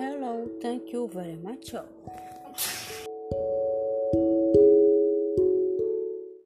Hello, thank you very much.